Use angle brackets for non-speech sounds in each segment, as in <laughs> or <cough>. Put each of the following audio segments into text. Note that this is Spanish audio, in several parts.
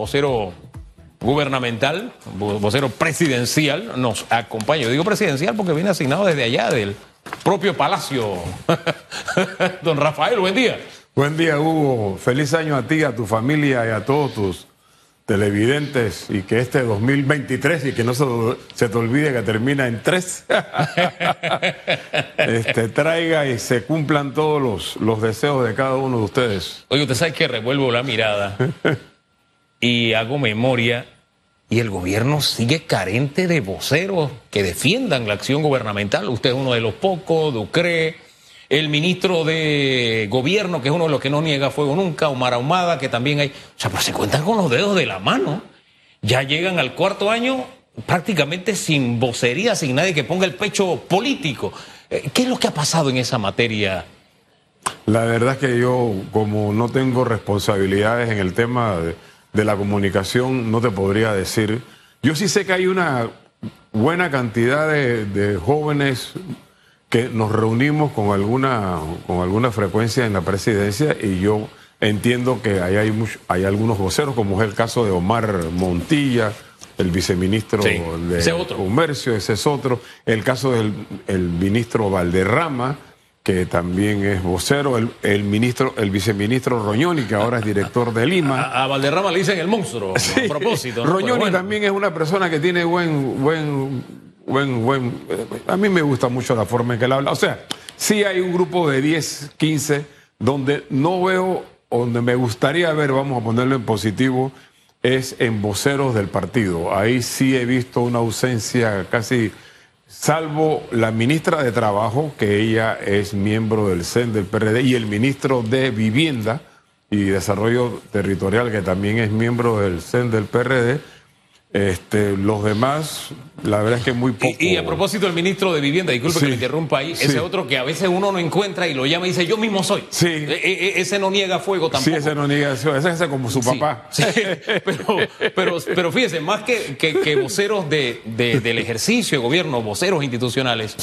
vocero gubernamental, vocero presidencial, nos acompaña. Yo digo presidencial porque viene asignado desde allá, del propio palacio. <laughs> Don Rafael, buen día. Buen día, Hugo. Feliz año a ti, a tu familia y a todos tus televidentes y que este 2023 y que no se, se te olvide que termina en tres, <laughs> este, traiga y se cumplan todos los, los deseos de cada uno de ustedes. Oye, usted sabe que revuelvo la mirada <laughs> y hago memoria y el gobierno sigue carente de voceros que defiendan la acción gubernamental. Usted es uno de los pocos, Ducre, el ministro de gobierno, que es uno de los que no niega fuego nunca, Omar Ahumada, que también hay. O sea, pero se cuentan con los dedos de la mano. Ya llegan al cuarto año prácticamente sin vocería, sin nadie que ponga el pecho político. Eh, ¿Qué es lo que ha pasado en esa materia? La verdad es que yo, como no tengo responsabilidades en el tema de de la comunicación no te podría decir. Yo sí sé que hay una buena cantidad de, jóvenes que nos reunimos con alguna, con alguna frecuencia en la presidencia y yo entiendo que hay, hay, hay algunos voceros, como es el caso de Omar Montilla, el viceministro de Comercio, ese es otro, el caso del el ministro Valderrama, que también es vocero, el, ministro, el viceministro Roñoni, que ahora es director de Lima. A, Valderrama le dicen el monstruo, a propósito. Roñoni también es una persona que tiene buen, buen, buen, buen. A mí me gusta mucho la forma en que él habla. O sea, sí hay un grupo de 10, 15, donde no veo, donde me gustaría ver, vamos a ponerlo en positivo, es en voceros del partido. Ahí sí he visto una ausencia casi salvo la ministra de Trabajo, que ella es miembro del CEN del PRD, y el ministro de Vivienda y Desarrollo Territorial, que también es miembro del CEN del PRD, este, los demás, la verdad es que muy poco. Y, a propósito del ministro de Vivienda, disculpe que me interrumpa ahí, ese otro que a veces uno no encuentra y lo llama y dice, yo mismo soy. Sí. E, e, e, ese no niega fuego tampoco. Sí, ese no niega fuego, ese es como su papá. <laughs> Pero, pero, pero fíjese, más que, que, voceros de, del ejercicio de gobierno, voceros institucionales,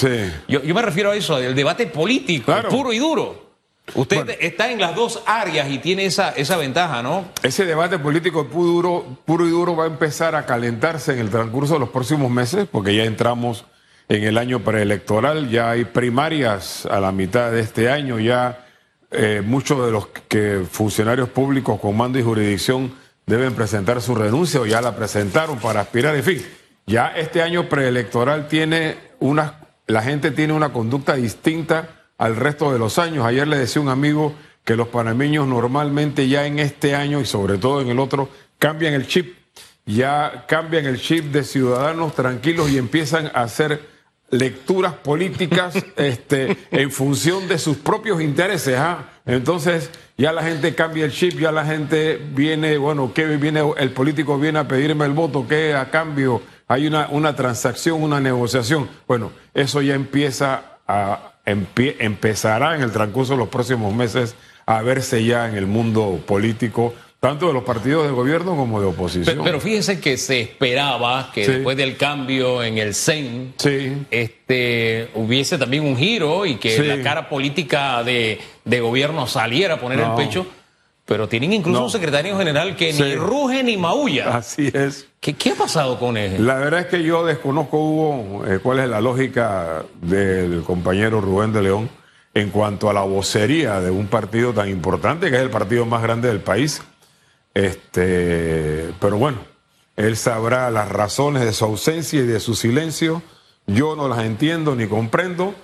yo, yo me refiero a eso, al debate político, puro y duro. Usted está en las dos áreas y tiene esa, esa ventaja, ¿no? Ese debate político puro, puro y duro va a empezar a calentarse en el transcurso de los próximos meses, porque ya entramos en el año preelectoral, ya hay primarias a la mitad de este año, ya eh, muchos de los que funcionarios públicos con mando y jurisdicción deben presentar su renuncia o ya la presentaron para aspirar, en fin, ya este año preelectoral tiene una, la gente tiene una conducta distinta al resto de los años. Ayer le decía un amigo que los panameños normalmente ya en este año y sobre todo en el otro cambian el chip, ya cambian el chip de ciudadanos tranquilos y empiezan a hacer lecturas políticas <laughs> este, en función de sus propios intereses. ¿ah? Entonces ya la gente cambia el chip, ya la gente viene, bueno, ¿qué viene? El político viene a pedirme el voto, ¿qué a cambio? Hay una, una transacción, una negociación. Bueno, eso ya empieza a empezará en el transcurso de los próximos meses a verse ya en el mundo político, tanto de los partidos de gobierno como de oposición. Pero, fíjense que se esperaba que después del cambio en el CEN este, hubiese también un giro y que la cara política de, gobierno saliera a poner el pecho. Pero tienen incluso un secretario general que ni ruge ni maulla. Así es. ¿Qué, ¿Qué, ha pasado con él? La verdad es que yo desconozco, Hugo, eh, cuál es la lógica del compañero Rubén de León en cuanto a la vocería de un partido tan importante que es el partido más grande del país. Este, pero bueno, él sabrá las razones de su ausencia y de su silencio. Yo no las entiendo ni comprendo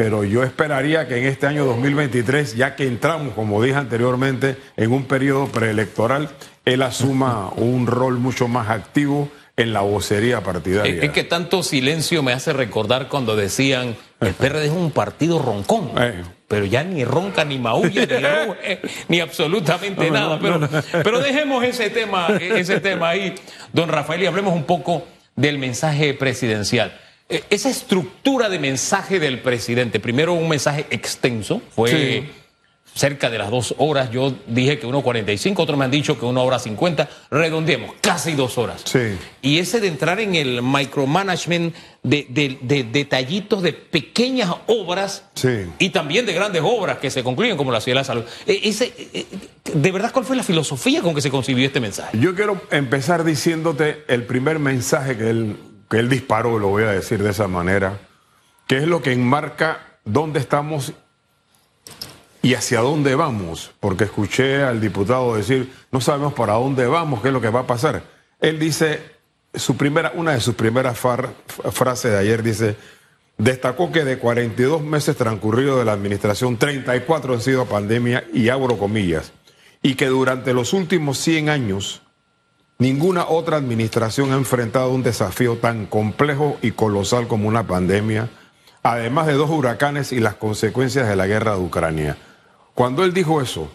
pero yo esperaría que en este año 2023, ya que entramos, como dije anteriormente, en un periodo preelectoral, él asuma <laughs> un rol mucho más activo en la vocería partidaria. Es que tanto silencio me hace recordar cuando decían el <laughs> PRD es un partido roncón. Eh. Pero ya ni ronca, ni maulla, ni <laughs> ni absolutamente nada. pero, pero dejemos ese tema, ese tema ahí, don Rafael, y hablemos un poco del mensaje presidencial. Eh, esa estructura de mensaje del presidente, primero un mensaje extenso, fue, cerca de las dos horas. Yo dije que 1.45, otros me han dicho que una hora 50. Redondeemos, casi dos horas. Sí. Y ese de entrar en el micromanagement de, de- de detallitos de pequeñas obras Sí. y también de grandes obras que se concluyen, como la Ciudad de la Salud. Eh, ese, eh, ¿De verdad cuál fue la filosofía con que se concibió este mensaje? Yo quiero empezar diciéndote el primer mensaje que él, que él disparó, lo voy a decir de esa manera, que es lo que enmarca dónde estamos y hacia dónde vamos, porque escuché al diputado decir, no sabemos para dónde vamos, qué es lo que va a pasar. Él dice, su primera, una de sus primeras frases de ayer dice, destacó que de 42 meses transcurridos de la administración, 34 han sido pandemia y abro comillas, y que durante los últimos 100 años ninguna otra administración ha enfrentado un desafío tan complejo y colosal como una pandemia, además de dos huracanes y las consecuencias de la guerra de Ucrania. Cuando él dijo eso,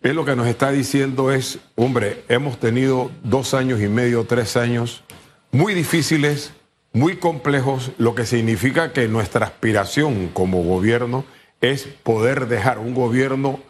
él lo que nos está diciendo es, hombre, hemos tenido dos años y medio, tres años muy difíciles, muy complejos, lo que significa que nuestra aspiración como gobierno es poder dejar un gobierno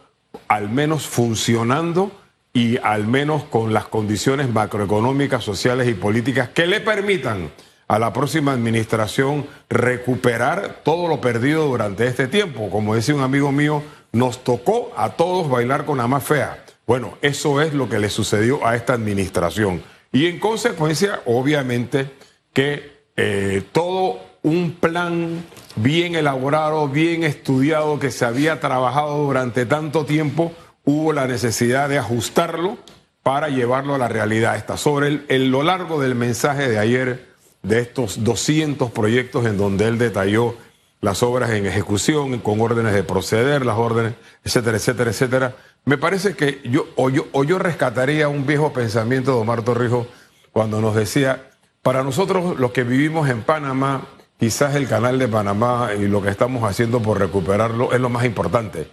al menos funcionando y al menos con las condiciones macroeconómicas, sociales y políticas que le permitan a la próxima administración recuperar todo lo perdido durante este tiempo. Como decía un amigo mío, nos tocó a todos bailar con la más fea. Bueno, eso es lo que le sucedió a esta administración. Y en consecuencia, obviamente, que eh, todo un plan bien elaborado, bien estudiado, que se había trabajado durante tanto tiempo, hubo la necesidad de ajustarlo para llevarlo a la realidad. Está sobre el, en lo largo del mensaje de ayer de estos 200 proyectos en donde él detalló las obras en ejecución, con órdenes de proceder, las órdenes, etcétera, etcétera, etcétera. Me parece que yo o, yo, yo rescataría un viejo pensamiento de Omar Torrijos cuando nos decía, para nosotros los que vivimos en Panamá, quizás el canal de Panamá y lo que estamos haciendo por recuperarlo es lo más importante.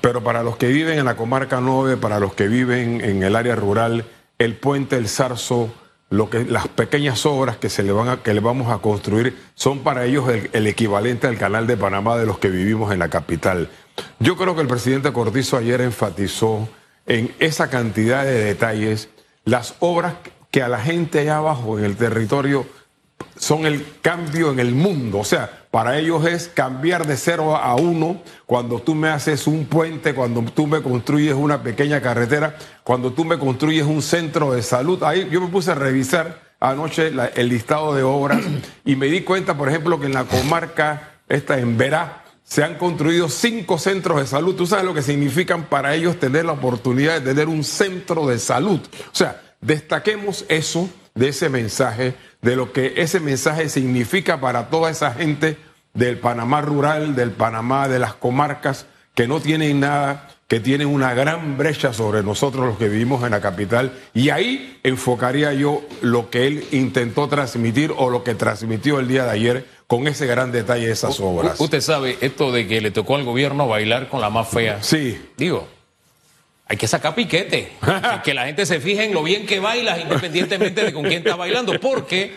Pero para los que viven en la comarca 9, para los que viven en el área rural, el puente El Zarzo, lo que, las pequeñas obras que, se le van que le vamos a construir son para ellos el, el equivalente al canal de Panamá de los que vivimos en la capital. Yo creo que el presidente Cortizo ayer enfatizó en esa cantidad de detalles las obras que a la gente allá abajo en el territorio son el cambio en el mundo. O sea, para ellos es cambiar de cero a uno cuando tú me haces un puente, cuando tú me construyes una pequeña carretera, cuando tú me construyes un centro de salud. Ahí yo me puse a revisar anoche la- el listado de obras <clears throat> y me di cuenta, por ejemplo, que en la comarca, esta en Verá, se han construido cinco centros de salud. ¿Tú sabes lo que significan para ellos tener la oportunidad de tener un centro de salud? O sea, destaquemos eso de ese mensaje, de lo que ese mensaje significa para toda esa gente del Panamá rural, del Panamá de las comarcas, que no tienen nada, que tienen una gran brecha sobre nosotros los que vivimos en la capital. Y ahí enfocaría yo lo que él intentó transmitir o lo que transmitió el día de ayer con ese gran detalle de esas obras. U- Usted sabe esto de que le tocó al gobierno bailar con la más fea. Sí, Digo, hay que sacar piquete. que la gente se fije en lo bien que bailas, independientemente de con quién está bailando. Porque,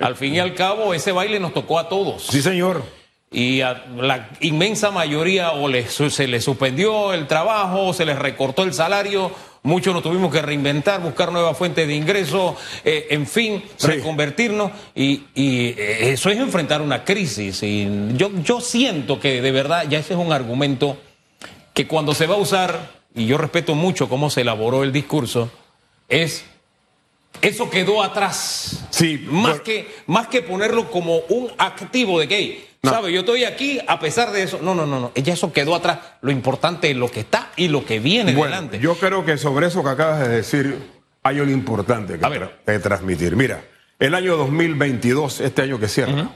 al fin y al cabo, ese baile nos tocó a todos. sí señor. Y a la inmensa mayoría o les se les suspendió el trabajo, o se les recortó el salario, muchos nos tuvimos que reinventar, buscar nuevas fuentes de ingreso, eh, en fin, Sí. reconvertirnos. Y, y, eh, eso es enfrentar una crisis. Y yo, yo siento que de verdad ya ese es un argumento que cuando se va a usar, y yo respeto mucho cómo se elaboró el discurso, es eso quedó atrás. Sí, Más, por- que, más que ponerlo como un activo de hey, No. ¿sabe? Yo estoy aquí a pesar de eso. No, no, no, no. Ya eso quedó atrás. Lo importante es lo que está y lo que viene Bueno, delante. yo creo que sobre eso que acabas de decir hay algo importante que, A ver. que transmitir. Mira, el año 2022, este año que cierra,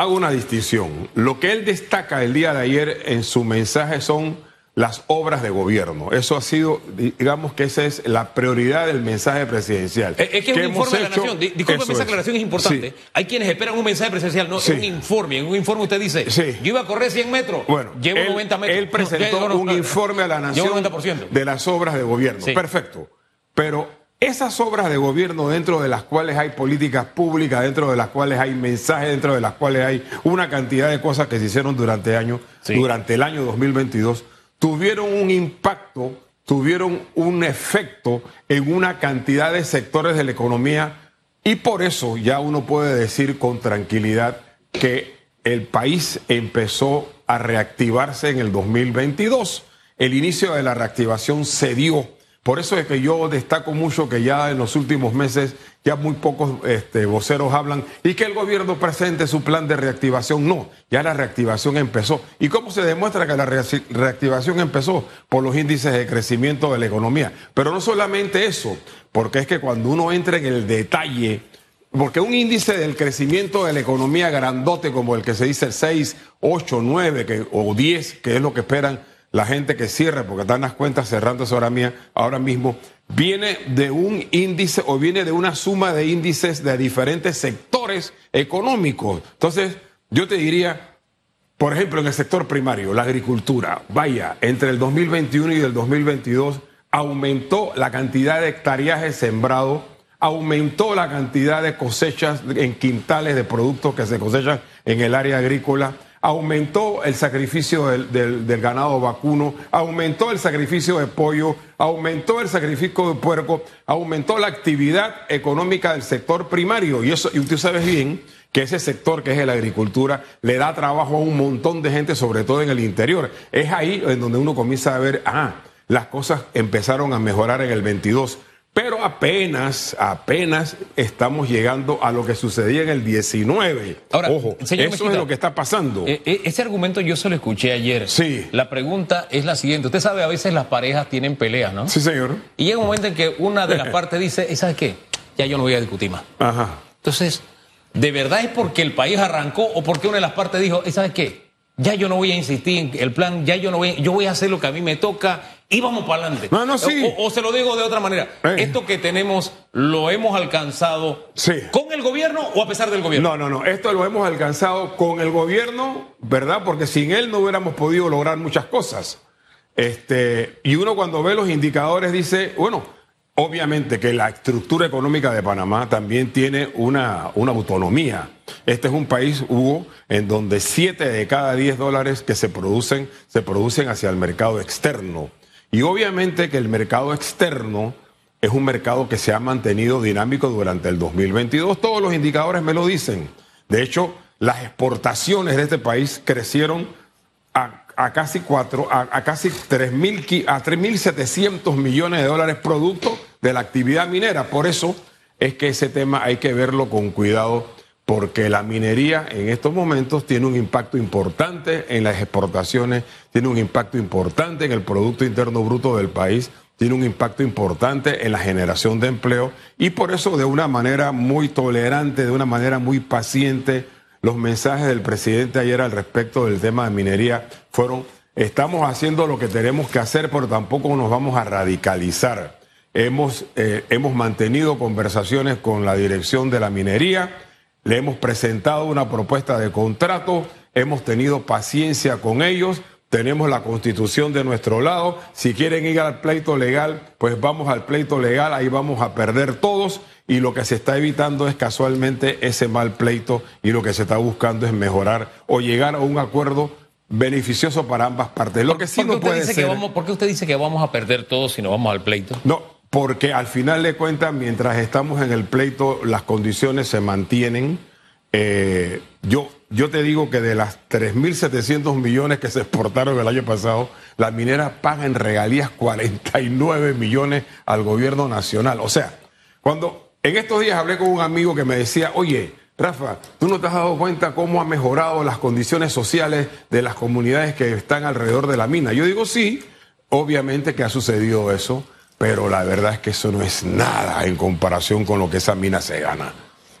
hago una distinción. Lo que él destaca el día de ayer en su mensaje son las obras de gobierno. Eso ha sido, digamos que esa es la prioridad del mensaje presidencial. Es que es un informe de la nación. Di- Discúlpeme, Eso esa es. aclaración es importante. Sí. Hay quienes esperan un mensaje presidencial, no, Sí. es un informe. En un informe usted dice, Sí. yo iba a correr 100 metros, Bueno, llevo él, 90 metros. él presentó No, no, no, un informe a la nación 90%. de las obras de gobierno. Sí. Perfecto. Pero esas obras de gobierno dentro de las cuales hay políticas públicas, dentro de las cuales hay mensajes, dentro de las cuales hay una cantidad de cosas que se hicieron durante, año, durante el año 2022, tuvieron un impacto, tuvieron un efecto en una cantidad de sectores de la economía y por eso ya uno puede decir con tranquilidad que el país empezó a reactivarse en el 2022. El inicio de la reactivación se dio por eso es que yo destaco mucho que ya en los últimos meses ya muy pocos este, voceros hablan y que el gobierno presente su plan de reactivación. No, ya la reactivación empezó. ¿Y cómo se demuestra que la reactivación empezó? Por los índices de crecimiento de la economía. Pero no solamente eso, porque es que cuando uno entra en el detalle, porque un índice del crecimiento de la economía grandote como el que se dice el 6, 8, 9 o 10, que es lo que esperan la gente que cierra, porque están las cuentas cerrando ahora, mía, ahora mismo, viene de un índice o viene de una suma de índices de diferentes sectores económicos. Entonces, yo te diría, por ejemplo, en el sector primario, la agricultura, vaya, entre el 2021 y el 2022 aumentó la cantidad de hectareaje sembrado, aumentó la cantidad de cosechas en quintales de productos que se cosechan en el área agrícola aumentó el sacrificio del, ganado vacuno, aumentó el sacrificio de pollo, aumentó el sacrificio de puerco, aumentó la actividad económica del sector primario. Y, eso, y usted sabe bien que ese sector que es la agricultura le da trabajo a un montón de gente, sobre todo en el interior. Es ahí en donde uno comienza a ver, ah, las cosas empezaron a mejorar en el 22. Pero apenas, apenas estamos llegando a lo que sucedía en el 19. Ahora, Ojo, eso es lo que está pasando. Eh, eh, ese argumento yo se lo escuché ayer. Sí. La pregunta es la siguiente. Usted sabe, a veces las parejas tienen peleas, ¿no? Sí, señor. Y llega un momento en que una de las <laughs> partes dice, ¿sabes qué? Ya yo no voy a discutir más. Ajá. Entonces, ¿de verdad es porque el país arrancó o porque una de las partes dijo, ¿sabes qué? Ya yo no voy a insistir en el plan, ya yo no voy, yo voy a hacer lo que a mí me toca y vamos para adelante. No, no, sí. o, se lo digo de otra manera, eh. esto que tenemos lo hemos alcanzado con el gobierno o a pesar del gobierno. No, no, no, esto lo hemos alcanzado con el gobierno, ¿verdad? Porque sin él no hubiéramos podido lograr muchas cosas. Este, y uno cuando ve los indicadores dice, bueno, Obviamente que la estructura económica de Panamá también tiene una, una, autonomía. Este es un país, Hugo, en donde siete de cada diez dólares que se producen, se producen hacia el mercado externo. Y obviamente que el mercado externo es un mercado que se ha mantenido dinámico durante el 2022. Todos los indicadores me lo dicen. De hecho, las exportaciones de este país crecieron a a casi cuatro, a, casi 3.000, a 3.700 millones de dólares producto de la actividad minera. Por eso es que ese tema hay que verlo con cuidado porque la minería en estos momentos tiene un impacto importante en las exportaciones, tiene un impacto importante en el Producto Interno Bruto del país, tiene un impacto importante en la generación de empleo y por eso de una manera muy tolerante, de una manera muy paciente, los mensajes del presidente ayer al respecto del tema de minería fueron, estamos haciendo lo que tenemos que hacer, pero tampoco nos vamos a radicalizar. Hemos, eh, hemos mantenido conversaciones con la dirección de la minería, le hemos presentado una propuesta de contrato, hemos tenido paciencia con ellos, tenemos la constitución de nuestro lado, si quieren ir al pleito legal, pues vamos al pleito legal, ahí vamos a perder todos y lo que se está evitando es casualmente ese mal pleito y lo que se está buscando es mejorar o llegar a un acuerdo beneficioso para ambas partes. Lo que sí no puede ser... ¿Por qué usted dice que vamos a perder todos si no vamos al pleito? No, porque al final de cuentas, mientras estamos en el pleito, las condiciones se mantienen. Eh, yo, yo te digo que de las 3.700 millones que se exportaron el año pasado, la minera paga en regalías 49 millones al gobierno nacional. O sea, cuando en estos días hablé con un amigo que me decía, oye, Rafa, ¿tú no te has dado cuenta cómo han mejorado las condiciones sociales de las comunidades que están alrededor de la mina? Yo digo, sí, obviamente que ha sucedido eso, pero la verdad es que eso no es nada en comparación con lo que esa mina se gana.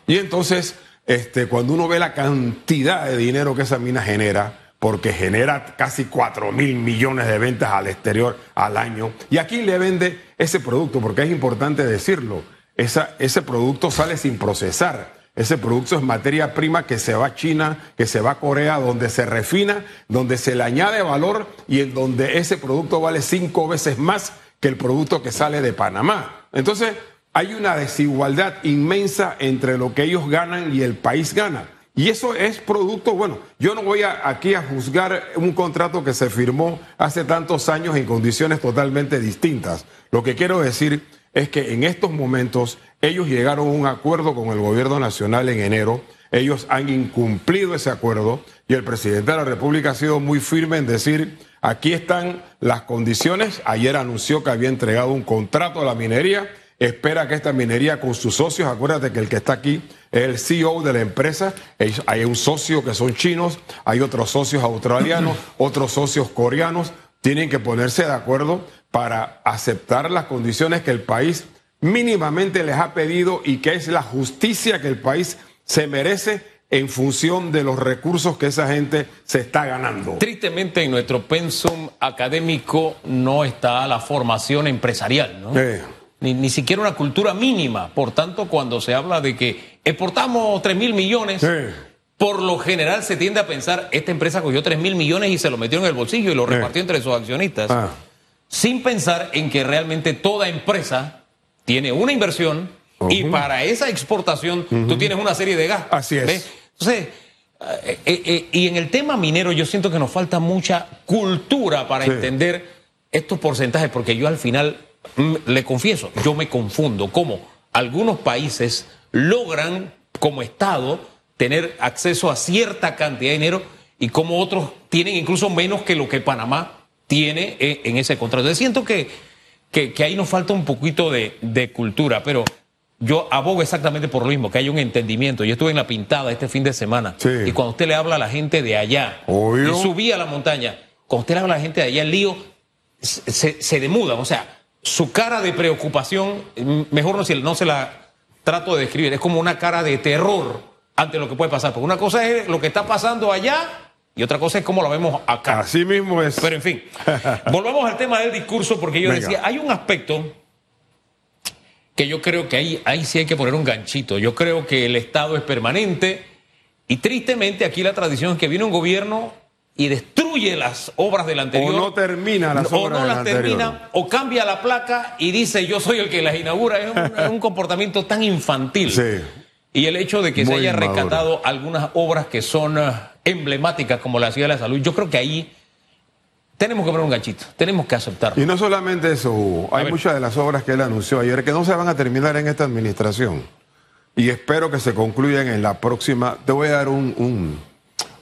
Y entonces, este, cuando uno ve la cantidad de dinero que esa mina genera, porque genera casi 4 mil millones de ventas al exterior al año, y aquí le vende ese producto, porque es importante decirlo ese producto sale sin procesar. Ese producto es materia prima que se va a China, que se va a Corea, donde se refina, donde se le añade valor y en donde ese producto vale cinco veces más que el producto que sale de Panamá. Entonces, hay una desigualdad inmensa entre lo que ellos ganan y el país gana. Y eso es producto, bueno, yo no voy aquí a juzgar un contrato que se firmó hace tantos años en condiciones totalmente distintas. Lo que quiero decir es que en estos momentos ellos llegaron a un acuerdo con el gobierno nacional en enero, ellos han incumplido ese acuerdo y el presidente de la República ha sido muy firme en decir, aquí están las condiciones, ayer anunció que había entregado un contrato a la minería, espera que esta minería con sus socios, acuérdate que el que está aquí es el CEO de la empresa, hay un socio que son chinos, hay otros socios australianos, <clears throat> otros socios coreanos, tienen que ponerse de acuerdo para aceptar las condiciones que el país mínimamente les ha pedido y que es la justicia que el país se merece en función de los recursos que esa gente se está ganando. Tristemente en nuestro pensum académico no está la formación empresarial, ¿no? Ni, ni, siquiera una cultura mínima. Por tanto, cuando se habla de que exportamos 3 mil millones, por lo general se tiende a pensar, esta empresa cogió 3 mil millones y se lo metió en el bolsillo y lo repartió entre sus accionistas. Ah sin pensar en que realmente toda empresa tiene una inversión y para esa exportación tú tienes una serie de gastos. Así es. Entonces, eh, eh, eh, y en el tema minero yo siento que nos falta mucha cultura para entender estos porcentajes, porque yo al final, mm, le confieso, yo me confundo cómo algunos países logran como Estado tener acceso a cierta cantidad de dinero y cómo otros tienen incluso menos que lo que Panamá tiene eh, en ese contrato. Yo siento que, que, ahí nos falta un poquito de, cultura, pero yo abogo exactamente por lo mismo, que haya un entendimiento. Yo estuve en la pintada este fin de semana y cuando usted le habla a la gente de allá, y subí a la montaña, cuando usted le habla a la gente de allá, el lío se, se demuda. O sea, su cara de preocupación, mejor no, no se la trato de describir, es como una cara de terror ante lo que puede pasar. Porque una cosa es lo que está pasando allá y otra cosa es cómo lo vemos acá. Así mismo es. Pero en fin, volvamos al tema del discurso, porque yo decía, hay un aspecto que yo creo que ahí, ahí sí hay que poner un ganchito. Yo creo que el Estado es permanente y tristemente aquí la tradición es que viene un gobierno y destruye las obras del anterior. O no termina las obras O no las termina, o cambia la placa y dice yo soy el que las inaugura. Es un, <laughs> un comportamiento tan infantil. Sí. Y el hecho de que se haya rescatado algunas obras que son emblemáticas como la Ciudad de la Salud, yo creo que ahí tenemos que poner un ganchito, tenemos que aceptarlo. Y no solamente eso, hay muchas de las obras que él anunció ayer que no se van a terminar en esta administración. Y espero que se concluyan en la próxima. Te voy a dar un,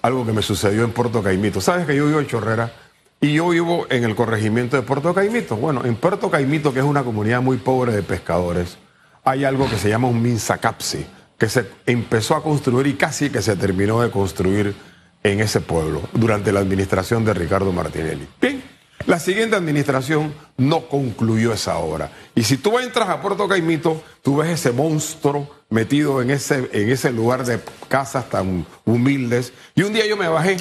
algo que me sucedió en Puerto Caimito. Sabes que yo vivo en Chorrera y yo vivo en el corregimiento de Puerto Caimito. Bueno, en Puerto Caimito, que es una comunidad muy pobre de pescadores, hay algo que se llama un minsacapsi que se empezó a construir y casi que se terminó de construir en ese pueblo durante la administración de Ricardo Martinelli. Bien, la siguiente administración no concluyó esa obra. Y si tú entras a Puerto Caimito, tú ves ese monstruo metido en ese, en ese lugar de casas tan humildes. Y un día yo me bajé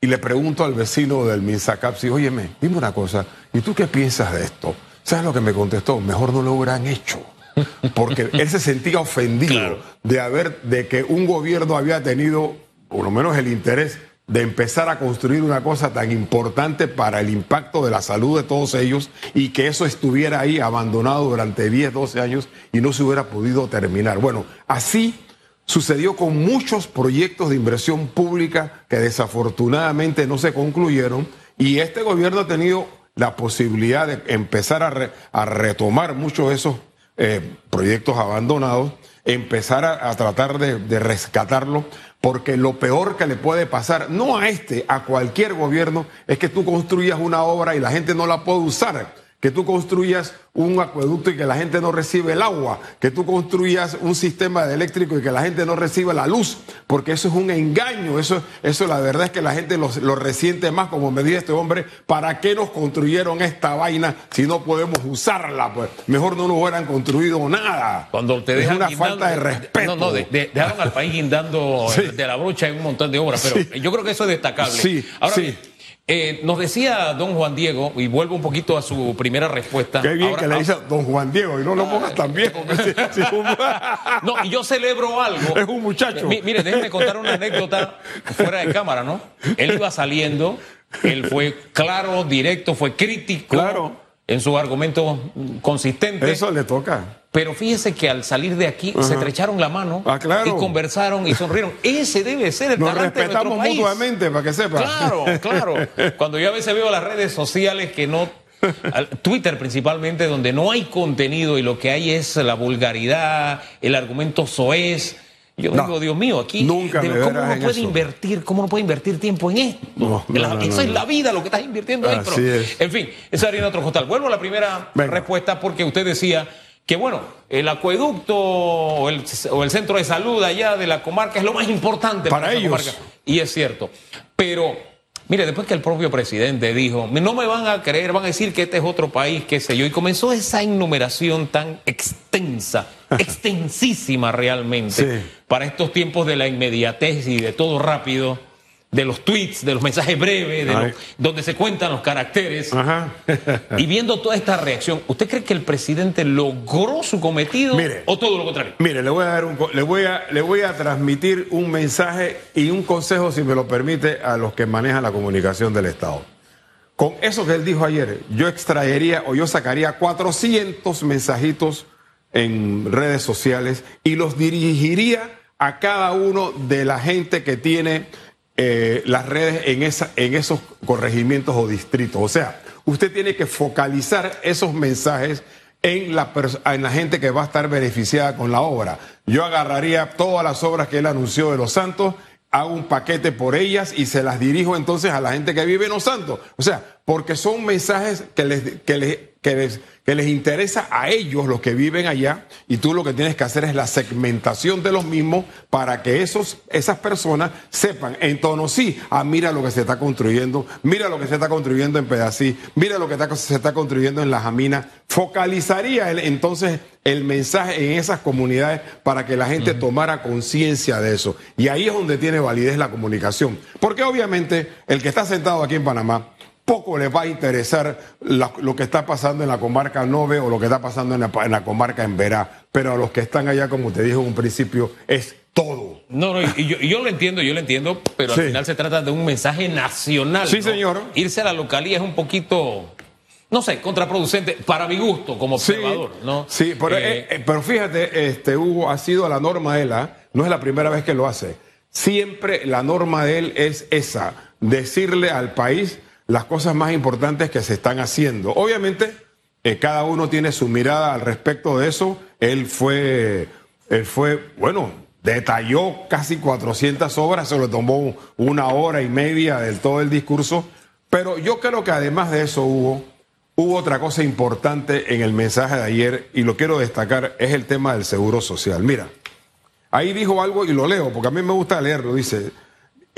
y le pregunto al vecino del Minsacapsi, óyeme, dime una cosa, ¿y tú qué piensas de esto? ¿Sabes lo que me contestó? Mejor no lo hubieran hecho porque él se sentía ofendido <laughs> de haber, de que un gobierno había tenido, por lo menos el interés de empezar a construir una cosa tan importante para el impacto de la salud de todos ellos y que eso estuviera ahí abandonado durante 10, 12 años y no se hubiera podido terminar. Bueno, así sucedió con muchos proyectos de inversión pública que desafortunadamente no se concluyeron y este gobierno ha tenido la posibilidad de empezar a, retomar muchos de esos eh, proyectos abandonados, empezar a, tratar de, de rescatarlo, porque lo peor que le puede pasar, no a este, a cualquier gobierno, es que tú construyas una obra y la gente no la puede usar que tú construyas un acueducto y que la gente no recibe el agua, que tú construyas un sistema eléctrico y que la gente no reciba la luz, porque eso es un engaño, eso, eso la verdad es que la gente lo, lo resiente más, como me dice este hombre, ¿para qué nos construyeron esta vaina si no podemos usarla? Pues mejor no nos hubieran construido nada. Cuando te dejan es una falta de respeto. No, no, dejaron al país guindando <laughs> de la brocha en un montón de obras, pero yo creo que eso es destacable. Sí, Ahora sí. Eh, nos decía don Juan Diego, y vuelvo un poquito a su primera respuesta. Qué bien que le dice don Juan Diego, y no lo pongas tan viejo. <laughs> <laughs> no, y yo celebro algo. Es un muchacho. mire, déjeme contar una anécdota fuera de cámara, ¿no? Él iba saliendo, él fue claro, directo, fue crítico. Claro. En su argumento consistente. Eso le toca. Pero fíjese que al salir de aquí se estrecharon la mano ah, claro. y conversaron y sonrieron. Ese debe ser el Nos talante respetamos de nuestro país. mutuamente, para que sepa. Claro, claro. Cuando yo a veces veo las redes sociales que no Twitter principalmente, donde no hay contenido y lo que hay es la vulgaridad, el argumento soez. Yo No. digo, Dios mío, aquí Nunca me ¿cómo uno puede eso. invertir? ¿Cómo uno puede invertir tiempo en esto? No, La- es la vida lo que estás invirtiendo ahí. Así pero- es. En fin, eso haría en otro costal. Vuelvo a la primera Venga. respuesta porque usted decía que, bueno, el acueducto o el, o el centro de salud allá de la comarca es lo más importante Para ellos. comarca. Y es cierto. Pero, mire, después que el propio presidente dijo, no me van a creer, van a decir que este es otro país, qué sé yo, y comenzó esa enumeración tan extensa, <laughs> extensísima realmente, Sí. para estos tiempos de la inmediatez y de todo rápido, de los tweets, de los mensajes breves, de los- donde se cuentan los caracteres. Ajá. Y viendo toda esta reacción, ¿usted cree que el presidente logró su cometido Mire. o todo lo contrario? Mire, le voy a dar un, le voy a, le voy a transmitir un mensaje y un consejo, si me lo permite, a los que manejan la comunicación del Estado. Con eso que él dijo ayer, yo extraería o yo sacaría 400 mensajitos en redes sociales y los dirigiría a cada uno de la gente que tiene eh, las redes en, en esos corregimientos o distritos. O sea, usted tiene que focalizar esos mensajes en la, en la gente que va a estar beneficiada con la obra. Yo agarraría todas las obras que él anunció de Los Santos, hago un paquete por ellas y se las dirijo entonces a la gente que vive en Los Santos. O sea, porque son mensajes que les, que les, que les, que les interesa a ellos, los que viven allá, y tú lo que tienes que hacer es la segmentación de los mismos para que esos, esas personas sepan en tono sí, ah, mira lo que se está construyendo, mira lo que se está construyendo en Pedací, mira lo que está- se está construyendo en La Jamina. Focalizaría el- entonces el mensaje en esas comunidades para que la gente tomara conciencia de eso. Y ahí es donde tiene validez la comunicación. Porque obviamente el que está sentado aquí en Panamá, poco le va a interesar la- lo que está pasando en la comarca Nove o lo que está pasando en la, en la comarca en Verá. Pero a los que están allá, como te dijo en un principio, es todo. No, no, y yo, lo entiendo, yo lo entiendo, pero Sí. al final se trata de un mensaje nacional. Sí, ¿no? señor. Irse a la localía es un poquito, no sé, contraproducente para mi gusto como Sí, observador, ¿no? sí pero, Eh, eh, eh, pero fíjate, este, Hugo, ha sido la norma de él, ¿ah? no es la primera vez que lo hace. Siempre la norma de él es esa, decirle al país las cosas más importantes que se están haciendo. Obviamente, eh, cada uno tiene su mirada al respecto de eso. Él fue, él fue, bueno, detalló casi 400 obras, se lo tomó una hora y media del todo el discurso. Pero yo creo que además de eso, Hugo, Hubo otra cosa importante en el mensaje de ayer y lo quiero destacar, es el tema del seguro social. Mira, ahí dijo algo y lo leo, porque a mí me gusta leerlo, dice,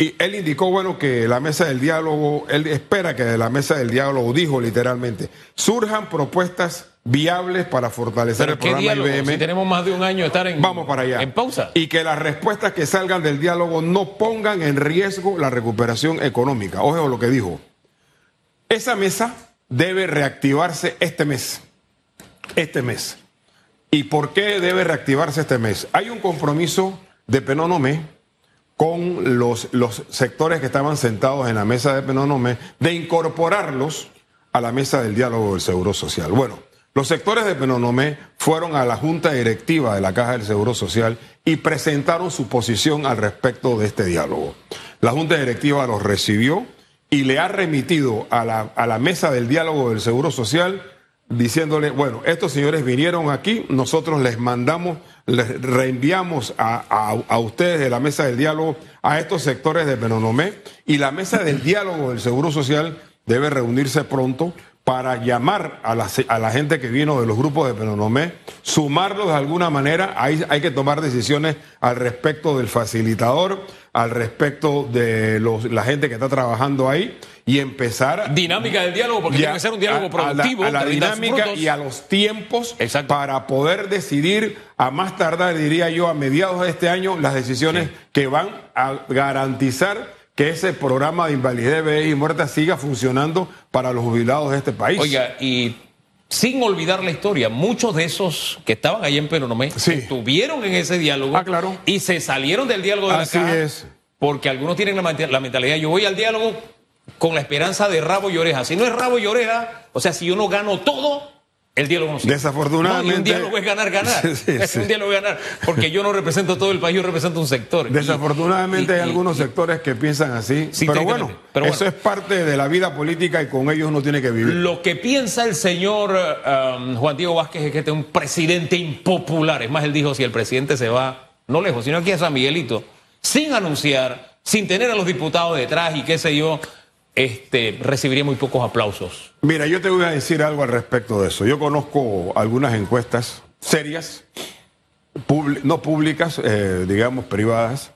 y él indicó, bueno, que la mesa del diálogo, él espera que de la mesa del diálogo, dijo literalmente, surjan propuestas viables para fortalecer el ¿qué programa diálogo? IBM. Si tenemos más de un año de estar en, Vamos para allá. en pausa. Y que las respuestas que salgan del diálogo no pongan en riesgo la recuperación económica. Ojo lo que dijo. Esa mesa debe reactivarse este mes. Este mes. ¿Y por qué debe reactivarse este mes? Hay un compromiso de Penonomé con los, los sectores que estaban sentados en la mesa de Penonomé de incorporarlos a la mesa del diálogo del Seguro Social. Bueno, los sectores de Penonomé fueron a la Junta Directiva de la Caja del Seguro Social y presentaron su posición al respecto de este diálogo. La Junta Directiva los recibió y le ha remitido a la, a la mesa del diálogo del Seguro Social diciéndole, bueno, estos señores vinieron aquí, nosotros les mandamos, les reenviamos a, a- ustedes de la mesa del diálogo a estos sectores de Benonomé y la mesa del diálogo del Seguro Social debe reunirse pronto para llamar a la, a la gente que vino de los grupos de Benonomé, sumarlos de alguna manera, hay, hay que tomar decisiones al respecto del facilitador, al respecto de los, la gente que está trabajando ahí y empezar Dinámica del diálogo, porque ya tiene que ser un diálogo a- a la- productivo. A la, dinámica y a los tiempos Exacto. para poder decidir a más tardar, diría yo, a mediados de este año, las decisiones que van a garantizar que ese programa de invalidez, vejez y muerte siga funcionando para los jubilados de este país. Oiga, y sin olvidar la historia, muchos de esos que estaban ahí en Peronomé Sí. estuvieron en ese diálogo Ah, claro. y se salieron del diálogo de Así la caja es. porque algunos tienen la mentalidad, yo voy al diálogo con la esperanza de rabo y oreja. Si no es rabo y oreja, o sea, si yo no gano todo, El diálogo no sirve. Desafortunadamente. No, un diálogo es ganar, ganar. <laughs> Sí, es sí. <laughs> un diálogo es ganar. Porque yo no represento todo el país, yo represento un sector. Desafortunadamente y- hay algunos y- sectores que piensan así, Sí, pero bueno, Pero eso es parte de la vida política y con ellos uno tiene que vivir. Lo que piensa el señor um, Juan Diego Vázquez es que este es un presidente impopular. Es más, él dijo, si el presidente se va, no lejos, sino aquí a San Miguelito, sin anunciar, sin tener a los diputados detrás y qué sé yo, este, recibiría muy pocos aplausos. Mira, yo te voy a decir algo al respecto de eso. Yo conozco algunas encuestas serias, no públicas, eh, digamos privadas,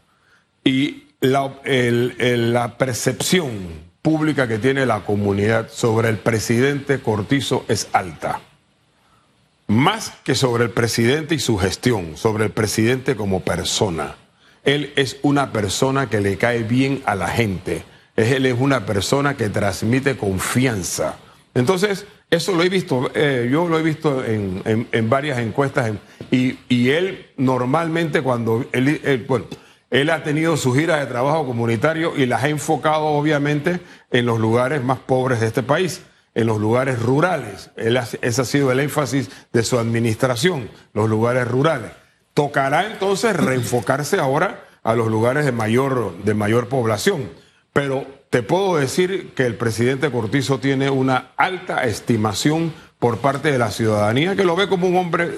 y la, la percepción pública que tiene la comunidad sobre el presidente Cortizo es alta. Más que sobre el presidente y su gestión, sobre el presidente como persona. Él es una persona que le cae bien a la gente. Él es una persona que transmite confianza. Entonces, eso lo he visto, eh, yo lo he visto en, en- varias encuestas en- y, y él normalmente cuando, él, bueno, él ha tenido sus giras de trabajo comunitario y las ha enfocado obviamente en los lugares más pobres de este país, en los lugares rurales. Él ha- ese ha sido el énfasis de su administración, los lugares rurales. Tocará entonces reenfocarse ahora a los lugares de mayor, de mayor población. Pero te puedo decir que el presidente Cortizo tiene una alta estimación por parte de la ciudadanía, que lo ve como un hombre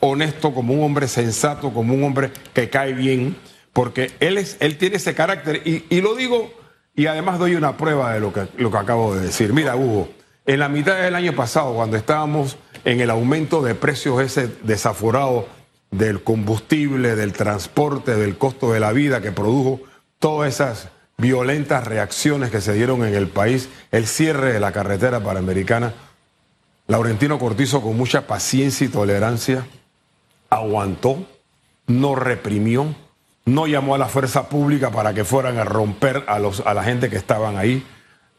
honesto, como un hombre sensato, como un hombre que cae bien, porque él, es, él tiene ese carácter. Y, lo digo, y además doy una prueba de lo que, lo que acabo de decir. Mira, Hugo, en la mitad del año pasado, cuando estábamos en el aumento de precios ese desaforado del combustible, del transporte, del costo de la vida que produjo todas esas violentas reacciones que se dieron en el país, el cierre de la carretera panamericana, Laurentino Cortizo con mucha paciencia y tolerancia aguantó, no reprimió, no llamó a la fuerza pública para que fueran a romper a, los, a la gente que estaban ahí,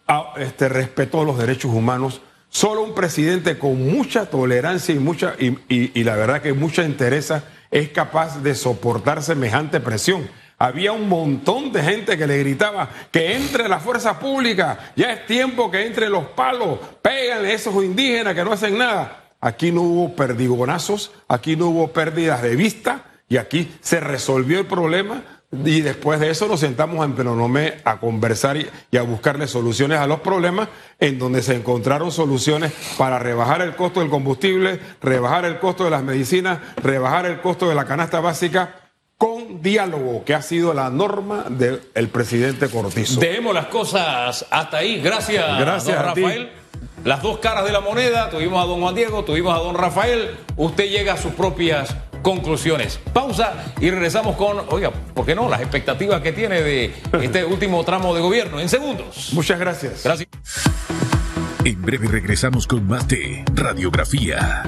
a- este, respetó los derechos humanos. Solo un presidente con mucha tolerancia y mucha y, y- y la verdad que mucha entereza es capaz de soportar semejante presión. Había un montón de gente que le gritaba que entre la fuerza pública, ya es tiempo que entre los palos, péganle a esos indígenas que no hacen nada. Aquí no hubo perdigonazos, aquí no hubo pérdidas de vista y aquí se resolvió el problema y después de eso nos sentamos en Penonomé a conversar y, y a buscarle soluciones a los problemas en donde se encontraron soluciones para rebajar el costo del combustible, rebajar el costo de las medicinas, rebajar el costo de la canasta básica con diálogo, que ha sido la norma del presidente Cortizo. Dejemos las cosas hasta ahí. Gracias, Gracias don a ti. Rafael. Las dos caras de la moneda, tuvimos a don Juan Diego, tuvimos a don Rafael. Usted llega a sus propias conclusiones. Pausa y regresamos con, oiga, ¿por qué no? Las expectativas que tiene de este <laughs> último tramo de gobierno en segundos. Muchas gracias. Gracias. En breve regresamos con más de Radiografía.